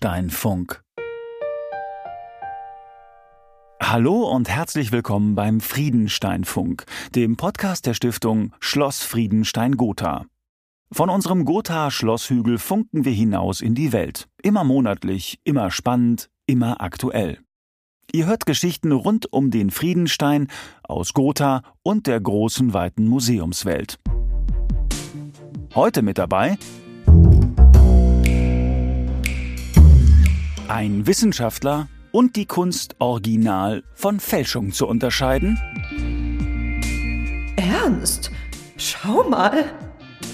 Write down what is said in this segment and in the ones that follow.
Friedensteinfunk. Hallo und herzlich willkommen beim Friedensteinfunk, dem Podcast der Stiftung Schloss Friedenstein Gotha. Von unserem Gotha Schlosshügel funken wir hinaus in die Welt. Immer monatlich, immer spannend, immer aktuell. Ihr hört Geschichten rund um den Friedenstein aus Gotha und der großen weiten Museumswelt. Heute mit dabei ein Wissenschaftler und die Kunst original von Fälschung zu unterscheiden. Ernst? Schau mal.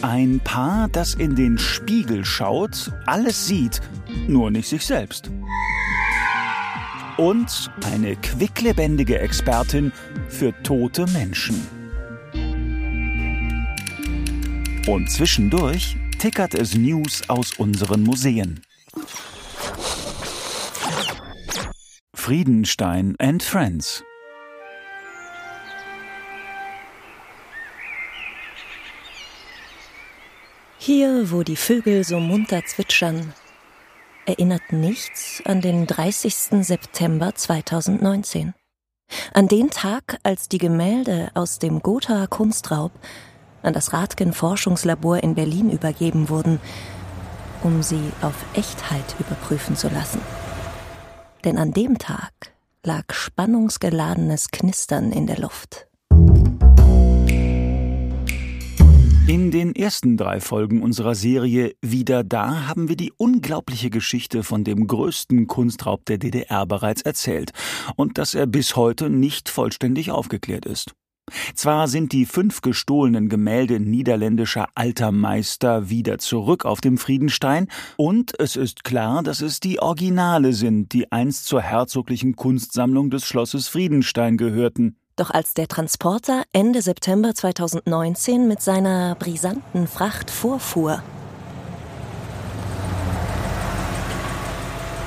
Ein Paar, das in den Spiegel schaut, alles sieht, nur nicht sich selbst. Und eine quicklebendige Expertin für tote Menschen. Und zwischendurch tickert es News aus unseren Museen. Friedenstein and Friends Hier, wo die Vögel so munter zwitschern, erinnert nichts an den 30. September 2019. An den Tag, als die Gemälde aus dem Gotha Kunstraub an das Radgen Forschungslabor in Berlin übergeben wurden, um sie auf Echtheit überprüfen zu lassen. Denn an dem Tag lag spannungsgeladenes Knistern in der Luft. In den ersten drei Folgen unserer Serie Wieder da haben wir die unglaubliche Geschichte von dem größten Kunstraub der DDR bereits erzählt und dass er bis heute nicht vollständig aufgeklärt ist. Zwar sind die fünf gestohlenen Gemälde niederländischer alter Meister wieder zurück auf dem Friedenstein, und es ist klar, dass es die Originale sind, die einst zur herzoglichen Kunstsammlung des Schlosses Friedenstein gehörten. Doch als der Transporter Ende September 2019 mit seiner brisanten Fracht vorfuhr,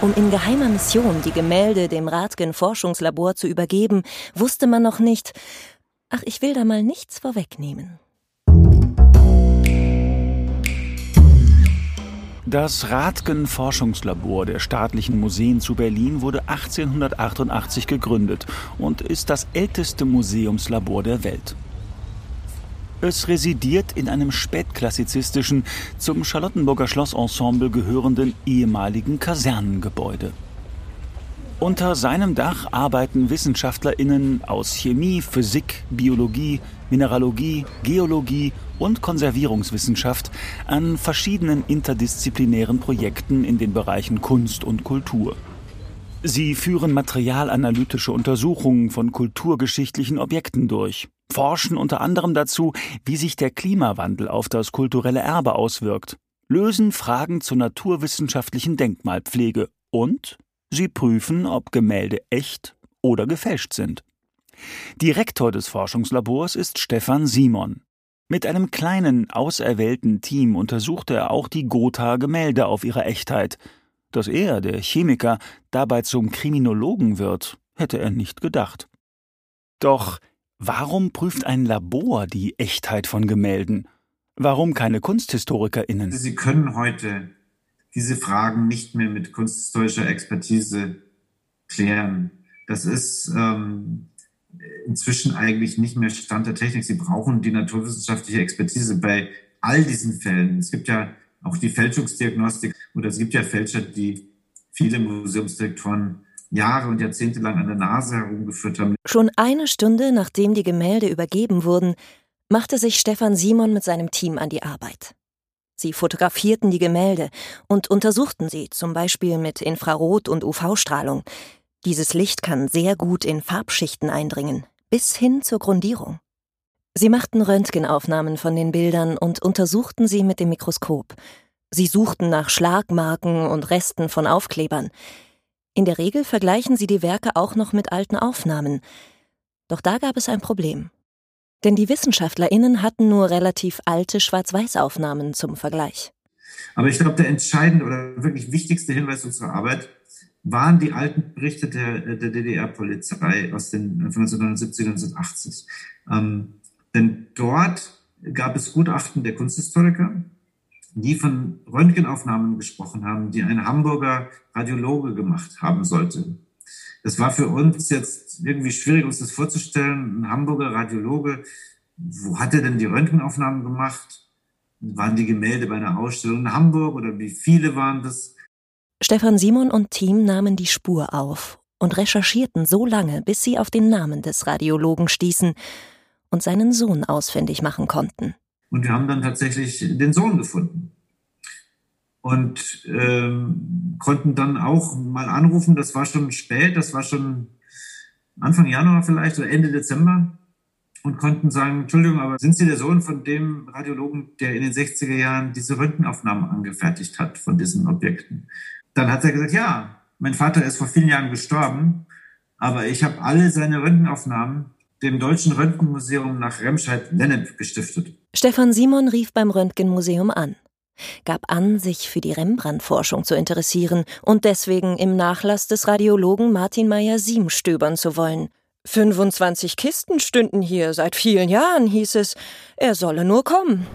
Um in geheimer Mission die Gemälde dem Radgen Forschungslabor zu übergeben, wusste man noch nicht, ach, ich will da mal nichts vorwegnehmen. Das Radgen Forschungslabor der staatlichen Museen zu Berlin wurde 1888 gegründet und ist das älteste Museumslabor der Welt. Es residiert in einem spätklassizistischen, zum Charlottenburger Schlossensemble gehörenden ehemaligen Kasernengebäude. Unter seinem Dach arbeiten WissenschaftlerInnen aus Chemie, Physik, Biologie, Mineralogie, Geologie und Konservierungswissenschaft an verschiedenen interdisziplinären Projekten in den Bereichen Kunst und Kultur. Sie führen materialanalytische Untersuchungen von kulturgeschichtlichen Objekten durch, forschen unter anderem dazu, wie sich der Klimawandel auf das kulturelle Erbe auswirkt, lösen Fragen zur naturwissenschaftlichen Denkmalpflege und Sie prüfen, ob Gemälde echt oder gefälscht sind. Direktor des Forschungslabors ist Stefan Simon. Mit einem kleinen, auserwählten Team untersuchte er auch die Gotha-Gemälde auf ihre Echtheit. Dass er, der Chemiker, dabei zum Kriminologen wird, hätte er nicht gedacht. Doch warum prüft ein Labor die Echtheit von Gemälden? Warum keine KunsthistorikerInnen? Sie können heute diese Fragen nicht mehr mit kunsthistorischer Expertise klären. Das ist ähm, inzwischen eigentlich nicht mehr Stand der Technik. Sie brauchen die naturwissenschaftliche Expertise bei all diesen Fällen. Es gibt ja auch die Fälschungsdiagnostik oder es gibt ja Fälscher, die viele Museumsdirektoren Jahre und Jahrzehnte lang an der Nase herumgeführt haben. Schon eine Stunde nachdem die Gemälde übergeben wurden, machte sich Stefan Simon mit seinem Team an die Arbeit. Sie fotografierten die Gemälde und untersuchten sie, zum Beispiel mit Infrarot- und UV-Strahlung. Dieses Licht kann sehr gut in Farbschichten eindringen, bis hin zur Grundierung. Sie machten Röntgenaufnahmen von den Bildern und untersuchten sie mit dem Mikroskop. Sie suchten nach Schlagmarken und Resten von Aufklebern. In der Regel vergleichen sie die Werke auch noch mit alten Aufnahmen. Doch da gab es ein Problem. Denn die WissenschaftlerInnen hatten nur relativ alte Schwarz-Weiß-Aufnahmen zum Vergleich. Aber ich glaube, der entscheidende oder wirklich wichtigste Hinweis unserer Arbeit waren die alten Berichte der, der DDR-Polizei aus den von 1979, 1980. Ähm, denn dort gab es Gutachten der Kunsthistoriker, die von Röntgenaufnahmen gesprochen haben, die ein Hamburger Radiologe gemacht haben sollte. Das war für uns jetzt irgendwie schwierig, uns das vorzustellen. Ein Hamburger Radiologe, wo hat er denn die Röntgenaufnahmen gemacht? Waren die Gemälde bei einer Ausstellung in Hamburg oder wie viele waren das? Stefan Simon und Team nahmen die Spur auf und recherchierten so lange, bis sie auf den Namen des Radiologen stießen und seinen Sohn ausfindig machen konnten. Und wir haben dann tatsächlich den Sohn gefunden. Und ähm, konnten dann auch mal anrufen, das war schon spät, das war schon Anfang Januar vielleicht oder Ende Dezember und konnten sagen, Entschuldigung, aber sind Sie der Sohn von dem Radiologen, der in den 60er Jahren diese Röntgenaufnahmen angefertigt hat von diesen Objekten? Dann hat er gesagt, ja, mein Vater ist vor vielen Jahren gestorben, aber ich habe alle seine Röntgenaufnahmen dem Deutschen Röntgenmuseum nach Remscheid-Lennep gestiftet. Stefan Simon rief beim Röntgenmuseum an, gab an, sich für die Rembrandt-Forschung zu interessieren und deswegen im Nachlass des Radiologen Martin Meyer-Siem stöbern zu wollen. 25 Kisten stünden hier seit vielen Jahren, hieß es. Er solle nur kommen.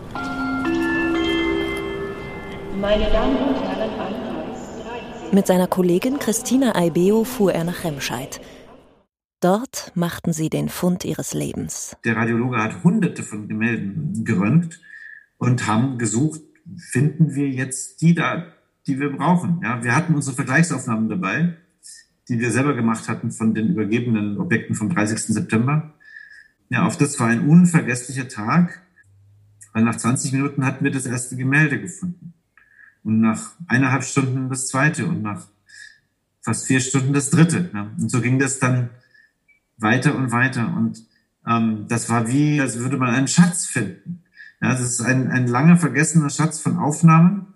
Meine Damen und Herren, Mit seiner Kollegin Christina Aibeo fuhr er nach Remscheid. Dort machten sie den Fund ihres Lebens. Der Radiologe hat hunderte von Gemälden geröntgt und haben gesucht, finden wir jetzt die da, die wir brauchen. Ja, wir hatten unsere Vergleichsaufnahmen dabei, die wir selber gemacht hatten von den übergebenen Objekten vom 30. September. Ja, auf das war ein unvergesslicher Tag, weil nach 20 Minuten hatten wir das erste Gemälde gefunden. Und nach eineinhalb Stunden das zweite und nach fast vier Stunden das dritte. Ja. Und so ging das dann weiter und weiter. Und ähm, das war wie, als würde man einen Schatz finden. Ja, das ist ein, ein lange vergessener Schatz von Aufnahmen.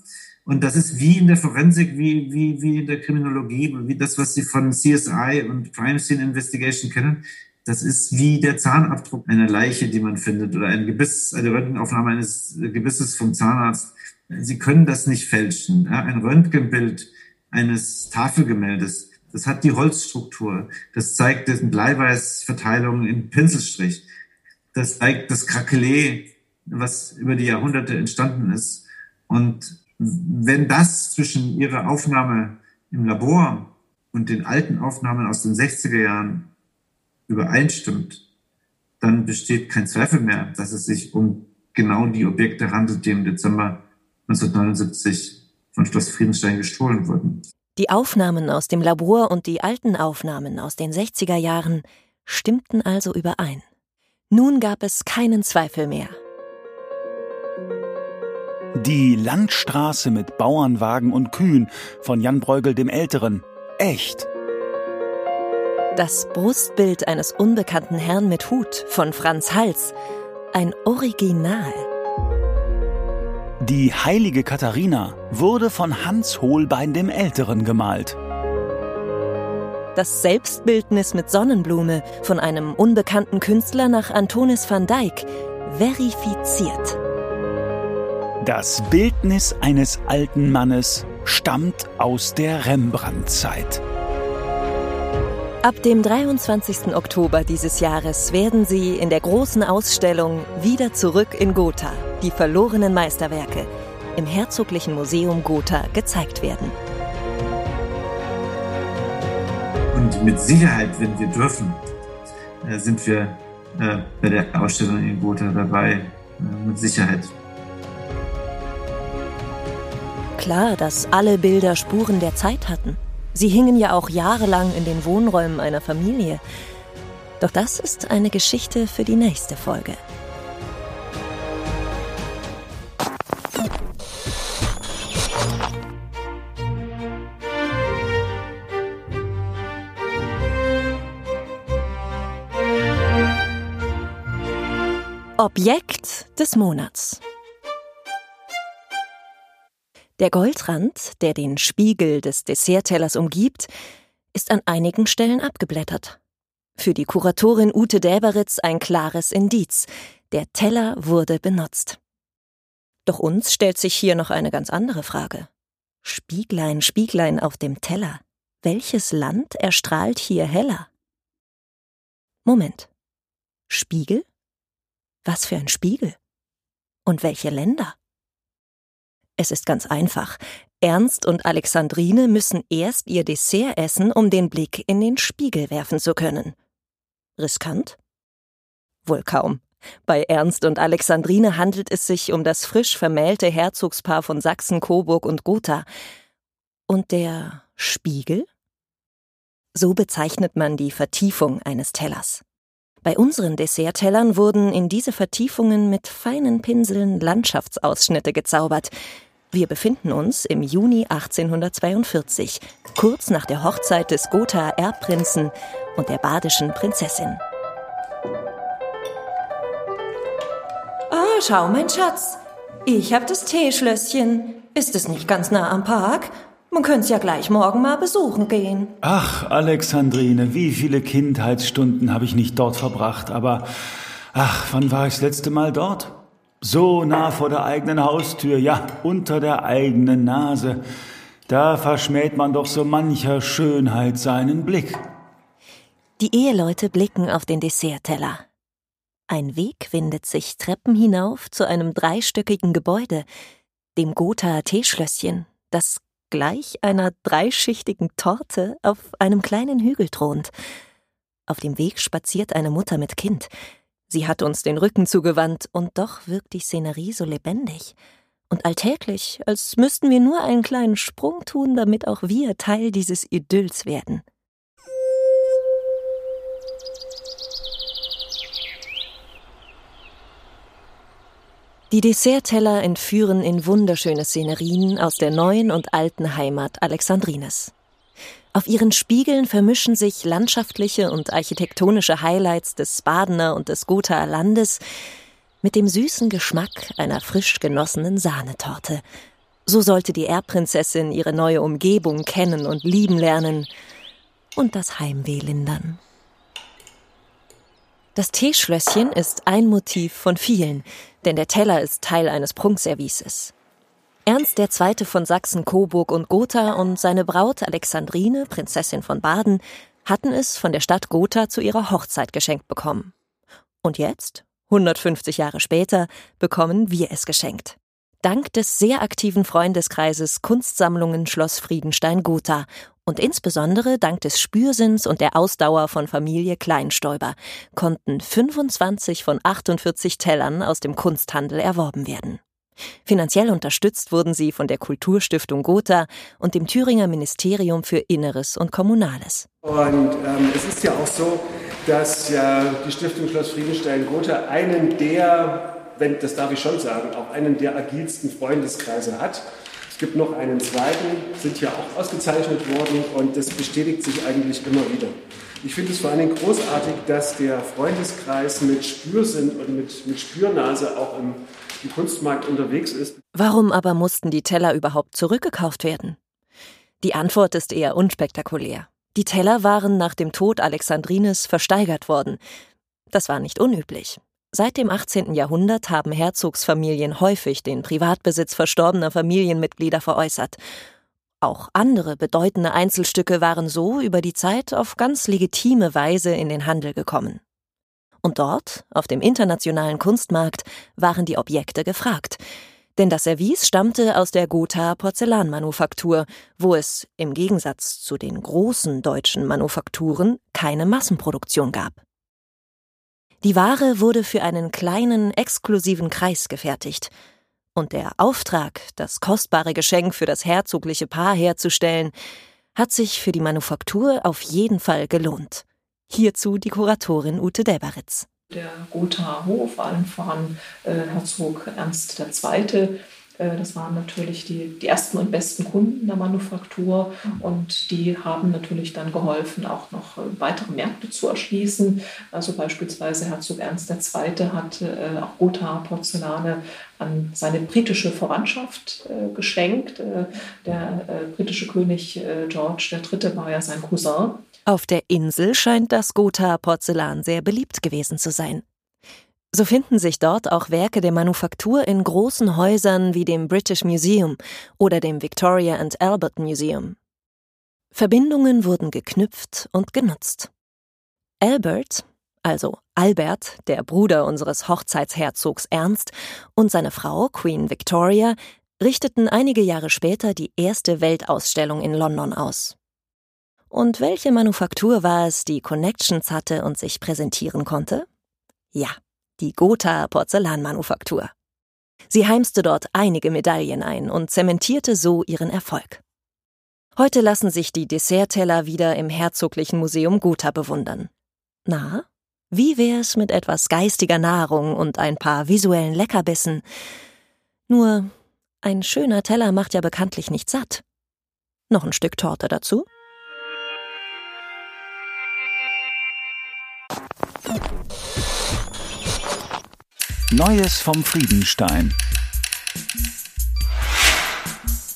Und das ist wie in der Forensik, wie, wie, wie in der Kriminologie, wie das, was Sie von CSI und Crime Scene Investigation kennen. Das ist wie der Zahnabdruck einer Leiche, die man findet, oder ein Gebiss, eine Röntgenaufnahme eines Gebisses vom Zahnarzt. Sie können das nicht fälschen. Ja, ein Röntgenbild eines Tafelgemäldes das hat die Holzstruktur. Das zeigt die Bleiweißverteilung in Pinselstrich. Das zeigt das Krakelé, was über die Jahrhunderte entstanden ist. Und wenn das zwischen ihrer Aufnahme im Labor und den alten Aufnahmen aus den 60er Jahren übereinstimmt, dann besteht kein Zweifel mehr, dass es sich um genau die Objekte handelt, die im Dezember 1979 von Schloss Friedenstein gestohlen wurden. Die Aufnahmen aus dem Labor und die alten Aufnahmen aus den 60er Jahren stimmten also überein. Nun gab es keinen Zweifel mehr. Die Landstraße mit Bauernwagen und Kühen von Jan Bruegel dem Älteren. Echt. Das Brustbild eines unbekannten Herrn mit Hut von Franz Hals. Ein Original. Die heilige Katharina wurde von Hans Holbein dem Älteren gemalt. Das Selbstbildnis mit Sonnenblume von einem unbekannten Künstler nach Antonis van Dyck verifiziert. Das Bildnis eines alten Mannes stammt aus der Rembrandt-Zeit. Ab dem 23. Oktober dieses Jahres werden sie in der großen Ausstellung Wieder zurück in Gotha, die verlorenen Meisterwerke, im Herzoglichen Museum Gotha gezeigt werden. Und mit Sicherheit, wenn wir dürfen, äh, sind wir äh, bei der Ausstellung in Gotha dabei. Äh, mit Sicherheit. Klar, dass alle Bilder Spuren der Zeit hatten. Sie hingen ja auch jahrelang in den Wohnräumen einer Familie. Doch das ist eine Geschichte für die nächste Folge. Objekt des Monats. Der Goldrand, der den Spiegel des Desserttellers umgibt, ist an einigen Stellen abgeblättert. Für die Kuratorin Ute Däberitz ein klares Indiz. Der Teller wurde benutzt. Doch uns stellt sich hier noch eine ganz andere Frage. Spieglein, Spieglein auf dem Teller. Welches Land erstrahlt hier heller? Moment. Spiegel? Was für ein Spiegel? Und welche Länder? Es ist ganz einfach. Ernst und Alexandrine müssen erst ihr Dessert essen, um den Blick in den Spiegel werfen zu können. Riskant? Wohl kaum. Bei Ernst und Alexandrine handelt es sich um das frisch vermählte Herzogspaar von Sachsen, Coburg und Gotha. Und der Spiegel? So bezeichnet man die Vertiefung eines Tellers. Bei unseren Desserttellern wurden in diese Vertiefungen mit feinen Pinseln Landschaftsausschnitte gezaubert. Wir befinden uns im Juni 1842, kurz nach der Hochzeit des Gothaer Erbprinzen und der badischen Prinzessin. Ah, schau, mein Schatz. Ich hab das Teeschlösschen. Ist es nicht ganz nah am Park? Man könnte ja gleich morgen mal besuchen gehen. Ach, Alexandrine, wie viele Kindheitsstunden habe ich nicht dort verbracht, aber ach, wann war ich das letzte Mal dort? So nah vor der eigenen Haustür, ja, unter der eigenen Nase. Da verschmäht man doch so mancher Schönheit seinen Blick. Die Eheleute blicken auf den Dessertteller. Ein Weg windet sich Treppen hinauf zu einem dreistöckigen Gebäude, dem Gotha Teeschlösschen, das gleich einer dreischichtigen Torte auf einem kleinen Hügel thront. Auf dem Weg spaziert eine Mutter mit Kind. Sie hat uns den Rücken zugewandt, und doch wirkt die Szenerie so lebendig und alltäglich, als müssten wir nur einen kleinen Sprung tun, damit auch wir Teil dieses Idylls werden. Die Dessertteller entführen in wunderschöne Szenerien aus der neuen und alten Heimat Alexandrines. Auf ihren Spiegeln vermischen sich landschaftliche und architektonische Highlights des Badener und des Gothaer Landes mit dem süßen Geschmack einer frisch genossenen Sahnetorte. So sollte die Erbprinzessin ihre neue Umgebung kennen und lieben lernen und das Heimweh lindern. Das Teeschlösschen ist ein Motiv von vielen, denn der Teller ist Teil eines Prunkservices. Ernst II. von Sachsen, Coburg und Gotha und seine Braut Alexandrine, Prinzessin von Baden, hatten es von der Stadt Gotha zu ihrer Hochzeit geschenkt bekommen. Und jetzt, 150 Jahre später, bekommen wir es geschenkt. Dank des sehr aktiven Freundeskreises Kunstsammlungen Schloss Friedenstein Gotha und insbesondere dank des Spürsinns und der Ausdauer von Familie Kleinstäuber konnten 25 von 48 Tellern aus dem Kunsthandel erworben werden. Finanziell unterstützt wurden sie von der Kulturstiftung Gotha und dem Thüringer Ministerium für Inneres und Kommunales. Und ähm, es ist ja auch so, dass ja die Stiftung Schloss Friedenstein Gotha einen der, wenn das darf ich schon sagen, auch einen der agilsten Freundeskreise hat. Es gibt noch einen zweiten, sind ja auch ausgezeichnet worden und das bestätigt sich eigentlich immer wieder. Ich finde es vor allen Dingen großartig, dass der Freundeskreis mit Spürsinn und mit, mit Spürnase auch im, im Kunstmarkt unterwegs ist. Warum aber mussten die Teller überhaupt zurückgekauft werden? Die Antwort ist eher unspektakulär. Die Teller waren nach dem Tod Alexandrines versteigert worden. Das war nicht unüblich. Seit dem 18. Jahrhundert haben Herzogsfamilien häufig den Privatbesitz verstorbener Familienmitglieder veräußert. Auch andere bedeutende Einzelstücke waren so über die Zeit auf ganz legitime Weise in den Handel gekommen. Und dort, auf dem internationalen Kunstmarkt, waren die Objekte gefragt. Denn das Service stammte aus der Gotha Porzellanmanufaktur, wo es, im Gegensatz zu den großen deutschen Manufakturen, keine Massenproduktion gab. Die Ware wurde für einen kleinen, exklusiven Kreis gefertigt. Und der Auftrag, das kostbare Geschenk für das herzogliche Paar herzustellen, hat sich für die Manufaktur auf jeden Fall gelohnt. Hierzu die Kuratorin Ute Delberitz. Der Gothaer Hof, allen voran äh, Herzog Ernst II., das waren natürlich die, die ersten und besten Kunden der Manufaktur und die haben natürlich dann geholfen, auch noch äh, weitere Märkte zu erschließen. Also beispielsweise Herzog Ernst II. hat äh, auch Gotha Porzellane an seine britische Verwandtschaft geschenkt. Der britische König George III. war ja sein Cousin. Auf der Insel scheint das Gotha Porzellan sehr beliebt gewesen zu sein. So finden sich dort auch Werke der Manufaktur in großen Häusern wie dem British Museum oder dem Victoria and Albert Museum. Verbindungen wurden geknüpft und genutzt. Albert, also Albert, der Bruder unseres Hochzeitsherzogs Ernst, und seine Frau Queen Victoria richteten einige Jahre später die erste Weltausstellung in London aus. Und welche Manufaktur war es, die Connections hatte und sich präsentieren konnte? Ja, die Gotha Porzellanmanufaktur. Sie heimste dort einige Medaillen ein und zementierte so ihren Erfolg. Heute lassen sich die Dessertteller wieder im Herzoglichen Museum Gotha bewundern. Na, wie wär's mit etwas geistiger Nahrung und ein paar visuellen Leckerbissen? Nur, ein schöner Teller macht ja bekanntlich nicht satt. Noch ein Stück Torte dazu? Neues vom Friedenstein.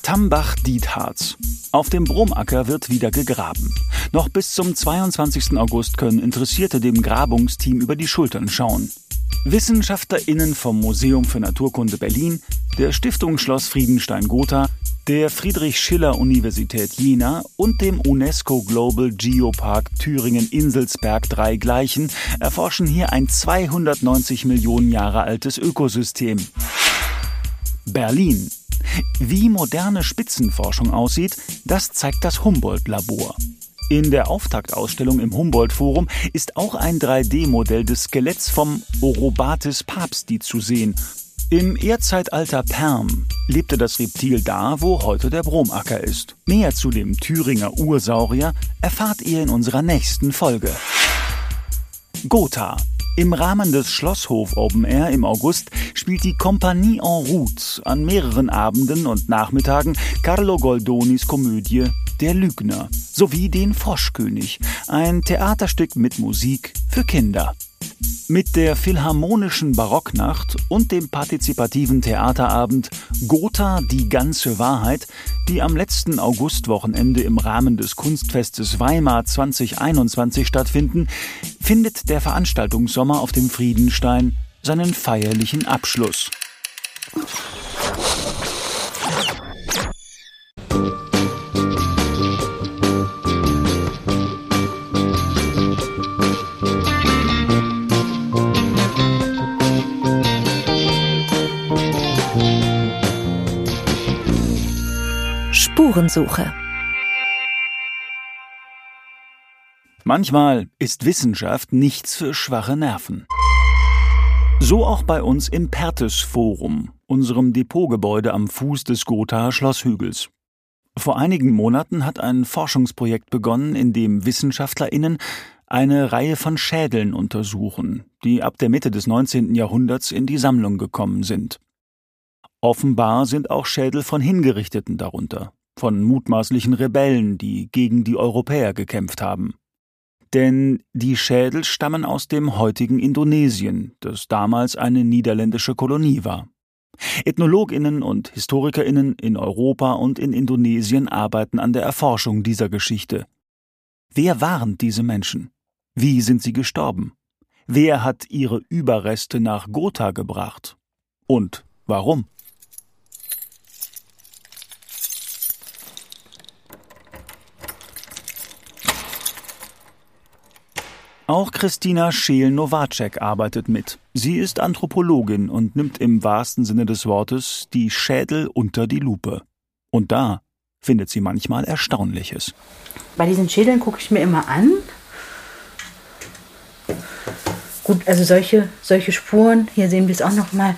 Tambach-Dietharz. Auf dem Brumacker wird wieder gegraben. Noch bis zum 22. August können Interessierte dem Grabungsteam über die Schultern schauen. WissenschaftlerInnen vom Museum für Naturkunde Berlin, der Stiftung Schloss Friedenstein-Gotha, der Friedrich-Schiller-Universität Jena und dem UNESCO Global Geopark Thüringen-Inselsberg drei Gleichen erforschen hier ein 290 Millionen Jahre altes Ökosystem. Berlin. Wie moderne Spitzenforschung aussieht, das zeigt das Humboldt-Labor. In der Auftaktausstellung im Humboldt-Forum ist auch ein 3D-Modell des Skeletts vom Orobates papsti zu sehen. Im Erdzeitalter Perm lebte das Reptil da, wo heute der Bromacker ist. Mehr zu dem Thüringer Ursaurier erfahrt ihr in unserer nächsten Folge. Gotha. Im Rahmen des Schlosshof Open Air im August spielt die Compagnie en route an mehreren Abenden und Nachmittagen Carlo Goldonis Komödie Der Lügner sowie den Froschkönig, ein Theaterstück mit Musik für Kinder. Mit der Philharmonischen Barocknacht und dem partizipativen Theaterabend Gotha die ganze Wahrheit, die am letzten Augustwochenende im Rahmen des Kunstfestes Weimar 2021 stattfinden, findet der Veranstaltungssommer auf dem Friedenstein seinen feierlichen Abschluss. Spurensuche. Manchmal ist Wissenschaft nichts für schwache Nerven. So auch bei uns im Pertes Forum, unserem Depotgebäude am Fuß des Gothaer Schlosshügels. Vor einigen Monaten hat ein Forschungsprojekt begonnen, in dem WissenschaftlerInnen eine Reihe von Schädeln untersuchen, die ab der Mitte des 19. Jahrhunderts in die Sammlung gekommen sind. Offenbar sind auch Schädel von Hingerichteten darunter, von mutmaßlichen Rebellen, die gegen die Europäer gekämpft haben. Denn die Schädel stammen aus dem heutigen Indonesien, das damals eine niederländische Kolonie war. Ethnologinnen und Historikerinnen in Europa und in Indonesien arbeiten an der Erforschung dieser Geschichte. Wer waren diese Menschen? Wie sind sie gestorben? Wer hat ihre Überreste nach Gotha gebracht? Und warum? Auch Christina Scheel-Nowacek arbeitet mit. Sie ist Anthropologin und nimmt im wahrsten Sinne des Wortes die Schädel unter die Lupe. Und da findet sie manchmal Erstaunliches. Bei diesen Schädeln gucke ich mir immer an. Gut, also solche, solche Spuren, hier sehen wir es auch nochmal.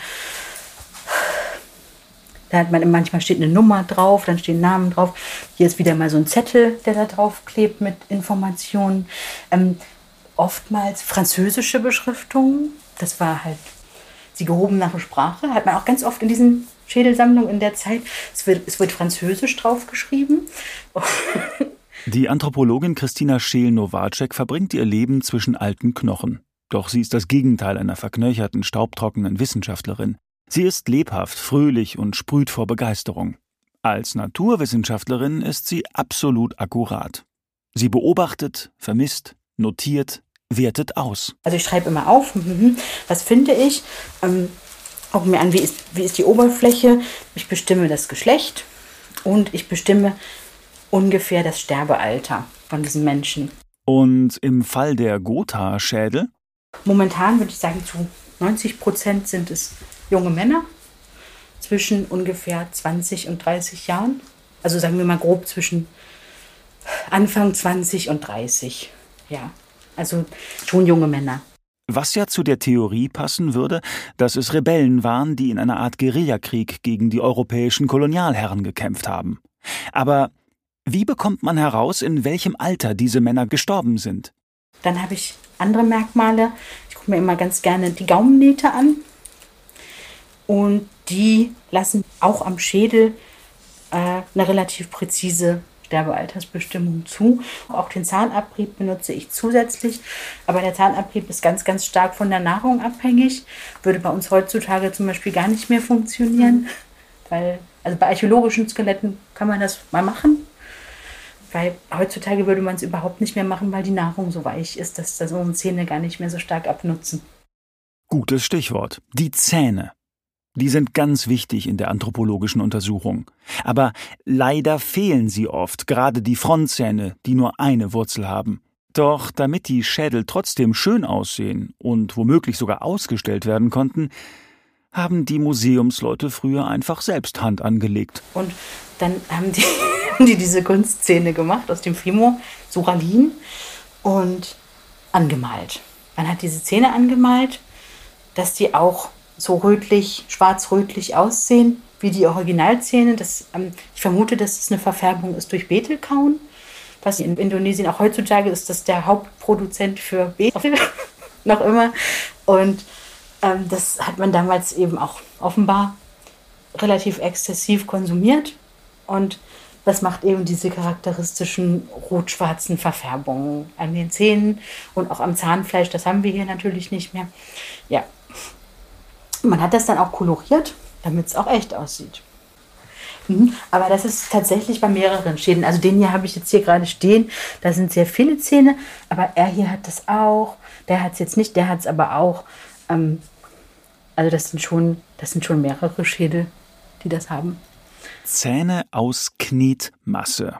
Da hat man manchmal steht eine Nummer drauf, dann stehen Namen drauf. Hier ist wieder mal so ein Zettel, der da drauf klebt mit Informationen. Ähm, oftmals französische Beschriftungen. Das war halt die gehobene Sprache. Hat man auch ganz oft in diesen Schädelsammlungen in der Zeit. Es wird, es wird französisch draufgeschrieben. Die Anthropologin Christina Scheel-Nowacek verbringt ihr Leben zwischen alten Knochen. Doch sie ist das Gegenteil einer verknöcherten, staubtrockenen Wissenschaftlerin. Sie ist lebhaft, fröhlich und sprüht vor Begeisterung. Als Naturwissenschaftlerin ist sie absolut akkurat. Sie beobachtet, vermisst, notiert, wertet aus. Also ich schreibe immer auf, mhm, was finde ich, ähm, gucke mir an, wie ist, wie ist die Oberfläche, ich bestimme das Geschlecht und ich bestimme ungefähr das Sterbealter von diesen Menschen. Und im Fall der Gotha-Schädel? Momentan würde ich sagen, zu 90 Prozent sind es junge Männer. zwischen ungefähr 20 und 30 Jahren. Also sagen wir mal grob zwischen Anfang 20 und 30. Ja, also schon junge Männer. Was ja zu der Theorie passen würde, dass es Rebellen waren, die in einer Art Guerillakrieg gegen die europäischen Kolonialherren gekämpft haben. Aber wie bekommt man heraus, in welchem Alter diese Männer gestorben sind? Dann habe ich andere Merkmale. Ich gucke mir immer ganz gerne die Gaumennähte an. Und die lassen auch am Schädel äh, eine relativ präzise Sterbealtersbestimmung zu. Auch den Zahnabrieb benutze ich zusätzlich, aber der Zahnabrieb ist ganz, ganz stark von der Nahrung abhängig. Würde bei uns heutzutage zum Beispiel gar nicht mehr funktionieren, weil, also bei archäologischen Skeletten kann man das mal machen, weil heutzutage würde man es überhaupt nicht mehr machen, weil die Nahrung so weich ist, dass da so Zähne gar nicht mehr so stark abnutzen. Gutes Stichwort. Die Zähne. Die sind ganz wichtig in der anthropologischen Untersuchung. Aber leider fehlen sie oft, gerade die Frontzähne, die nur eine Wurzel haben. Doch damit die Schädel trotzdem schön aussehen und womöglich sogar ausgestellt werden konnten, haben die Museumsleute früher einfach selbst Hand angelegt. Und dann haben die, die diese Kunstzähne gemacht aus dem Fimo, Suralin, und angemalt. Man hat diese Zähne angemalt, dass die auch so rötlich, schwarz-rötlich aussehen wie die Originalzähne. Das, ähm, ich vermute, dass es eine Verfärbung ist durch Betelkauen. Was in Indonesien auch heutzutage ist, das der Hauptproduzent für Betel noch immer. Und ähm, das hat man damals eben auch offenbar relativ exzessiv konsumiert. Und das macht eben diese charakteristischen rot-schwarzen Verfärbungen an den Zähnen und auch am Zahnfleisch. Das haben wir hier natürlich nicht mehr. Ja, man hat das dann auch koloriert, damit es auch echt aussieht. Mhm. Aber das ist tatsächlich bei mehreren Schäden. Also den hier habe ich jetzt hier gerade stehen. Da sind sehr viele Zähne, aber er hier hat das auch. Der hat es jetzt nicht, der hat es aber auch. Ähm, also das sind schon, das sind schon mehrere Schädel, die das haben. Zähne aus Knetmasse.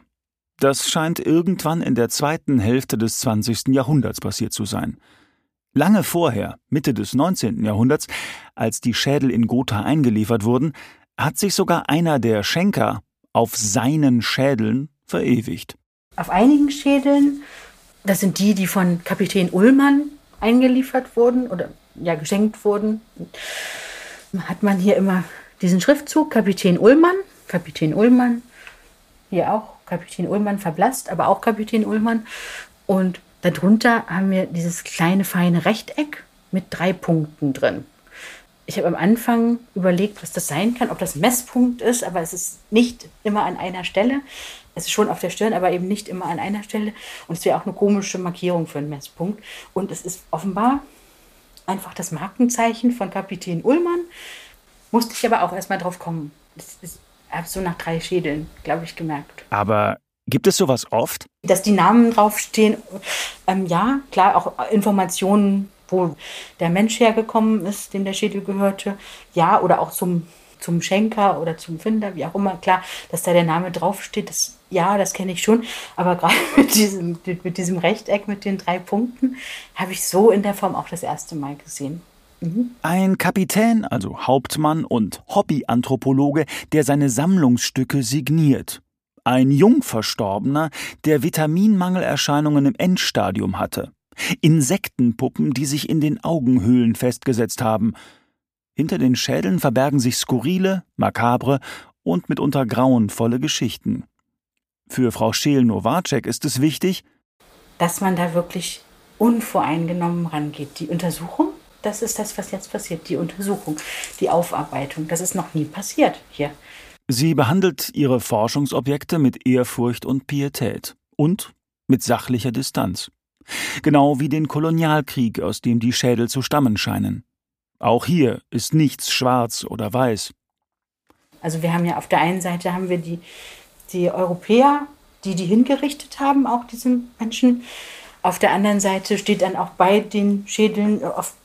Das scheint irgendwann in der zweiten Hälfte des 20. Jahrhunderts passiert zu sein. Lange vorher, Mitte des 19. Jahrhunderts, als die Schädel in Gotha eingeliefert wurden, hat sich sogar einer der Schenker auf seinen Schädeln verewigt. Auf einigen Schädeln, das sind die, die von Kapitän Ullmann eingeliefert wurden oder ja geschenkt wurden, hat man hier immer diesen Schriftzug Kapitän Ullmann, Kapitän Ullmann, hier auch Kapitän Ullmann verblasst, aber auch Kapitän Ullmann und Darunter haben wir dieses kleine feine Rechteck mit drei Punkten drin. Ich habe am Anfang überlegt, was das sein kann, ob das ein Messpunkt ist, aber es ist nicht immer an einer Stelle. Es ist schon auf der Stirn, aber eben nicht immer an einer Stelle. Und es wäre auch eine komische Markierung für einen Messpunkt. Und es ist offenbar einfach das Markenzeichen von Kapitän Ullmann. Musste ich aber auch erstmal drauf kommen. Das ist, habe so nach drei Schädeln, glaube ich, gemerkt. Aber Gibt es sowas oft? Dass die Namen draufstehen, ähm, ja, klar, auch Informationen, wo der Mensch hergekommen ist, dem der Schädel gehörte, ja, oder auch zum, zum Schenker oder zum Finder, wie auch immer, klar, dass da der Name draufsteht, das, ja, das kenne ich schon, aber gerade mit diesem, mit diesem Rechteck mit den drei Punkten habe ich so in der Form auch das erste Mal gesehen. Mhm. Ein Kapitän, also Hauptmann und Hobbyanthropologe, der seine Sammlungsstücke signiert ein Jungverstorbener, der Vitaminmangelerscheinungen im Endstadium hatte. Insektenpuppen, die sich in den Augenhöhlen festgesetzt haben. Hinter den Schädeln verbergen sich skurrile, makabre und mitunter grauenvolle Geschichten. Für Frau Scheel-Nowacek ist es wichtig, dass man da wirklich unvoreingenommen rangeht. Die Untersuchung, das ist das, was jetzt passiert. Die Untersuchung, die Aufarbeitung, das ist noch nie passiert hier. Sie behandelt ihre Forschungsobjekte mit Ehrfurcht und Pietät und mit sachlicher Distanz. Genau wie den Kolonialkrieg, aus dem die Schädel zu stammen scheinen. Auch hier ist nichts schwarz oder weiß. Also wir haben ja auf der einen Seite haben wir die, die Europäer, die die hingerichtet haben, auch diese Menschen. Auf der anderen Seite steht dann auch bei den Schädeln auf,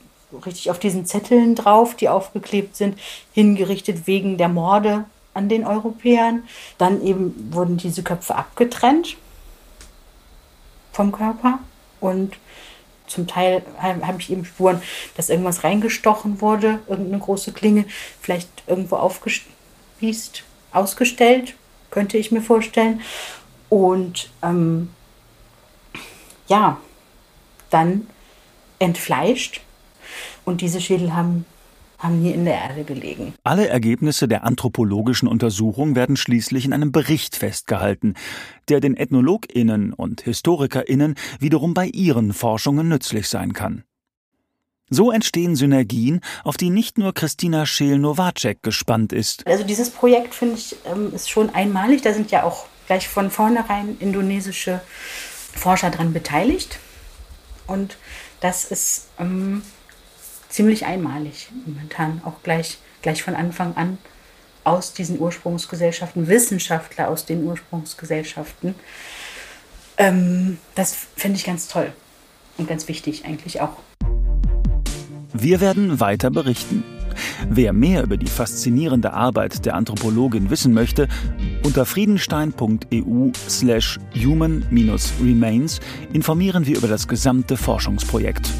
richtig auf diesen Zetteln drauf, die aufgeklebt sind, hingerichtet wegen der Morde an den Europäern. Dann eben wurden diese Köpfe abgetrennt vom Körper und zum Teil habe ich eben Spuren, dass irgendwas reingestochen wurde, irgendeine große Klinge, vielleicht irgendwo aufgespießt, ausgestellt, könnte ich mir vorstellen. Und ähm, ja, dann entfleischt. Und diese Schädel haben haben hier in der Erde gelegen. Alle Ergebnisse der anthropologischen Untersuchung werden schließlich in einem Bericht festgehalten, der den EthnologInnen und HistorikerInnen wiederum bei ihren Forschungen nützlich sein kann. So entstehen Synergien, auf die nicht nur Christina Scheel-Nowacek gespannt ist. Also dieses Projekt finde ich ähm, ist schon einmalig. Da sind ja auch gleich von vornherein indonesische Forscher daran beteiligt. Und das ist ähm, ziemlich einmalig momentan, auch gleich, gleich von Anfang an aus diesen Ursprungsgesellschaften, Wissenschaftler aus den Ursprungsgesellschaften. Ähm, das finde ich ganz toll und ganz wichtig eigentlich auch. Wir werden weiter berichten. Wer mehr über die faszinierende Arbeit der Anthropologin wissen möchte, unter friedenstein.eu slash human-remains informieren wir über das gesamte Forschungsprojekt.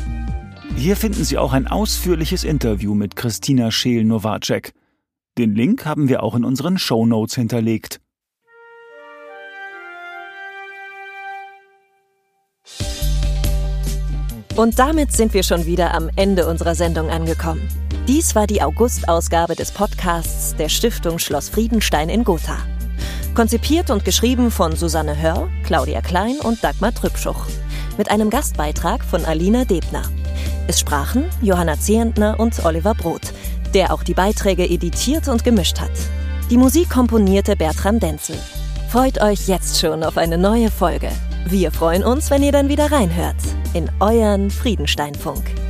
Hier finden Sie auch ein ausführliches Interview mit Christina Scheel-Nowacek. Den Link haben wir auch in unseren Show Notes hinterlegt. Und damit sind wir schon wieder am Ende unserer Sendung angekommen. Dies war die August-Ausgabe des Podcasts der Stiftung Schloss Friedenstein in Gotha. Konzipiert und geschrieben von Susanne Hörr, Claudia Klein und Dagmar Trübschuch. Mit einem Gastbeitrag von Alina Debner. Es sprachen Johanna Zehentner und Oliver Brot, der auch die Beiträge editiert und gemischt hat. Die Musik komponierte Bertram Denzel. Freut euch jetzt schon auf eine neue Folge. Wir freuen uns, wenn ihr dann wieder reinhört in euren Friedensteinfunk.